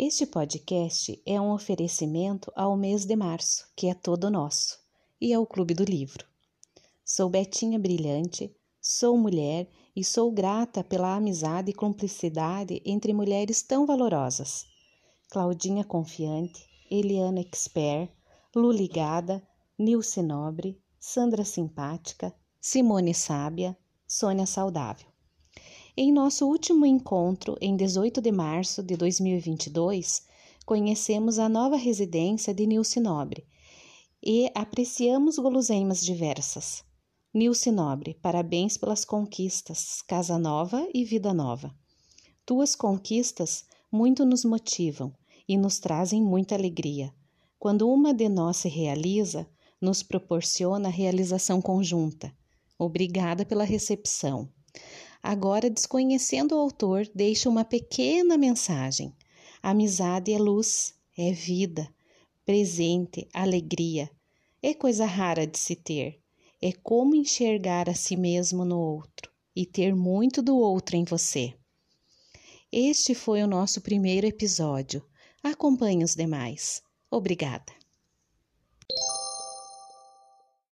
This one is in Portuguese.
Este podcast é um oferecimento ao mês de março, que é todo nosso, e ao Clube do Livro. Sou Betinha Brilhante, sou mulher e sou grata pela amizade e cumplicidade entre mulheres tão valorosas. Claudinha Confiante, Eliana Expert, Lu Ligada, Nilce Nobre, Sandra Simpática, Simone Sábia, Sônia Saudável. Em nosso último encontro, em 18 de março de 2022, conhecemos a nova residência de Nilce Nobre e apreciamos guloseimas diversas. Nilce Nobre, parabéns pelas conquistas, casa nova e vida nova. Tuas conquistas muito nos motivam e nos trazem muita alegria. Quando uma de nós se realiza, nos proporciona realização conjunta. Obrigada pela recepção. Agora, desconhecendo o autor, deixa uma pequena mensagem. Amizade é luz, é vida, presente, alegria. É coisa rara de se ter. É como enxergar a si mesmo no outro e ter muito do outro em você. Este foi o nosso primeiro episódio. Acompanhe os demais. Obrigada.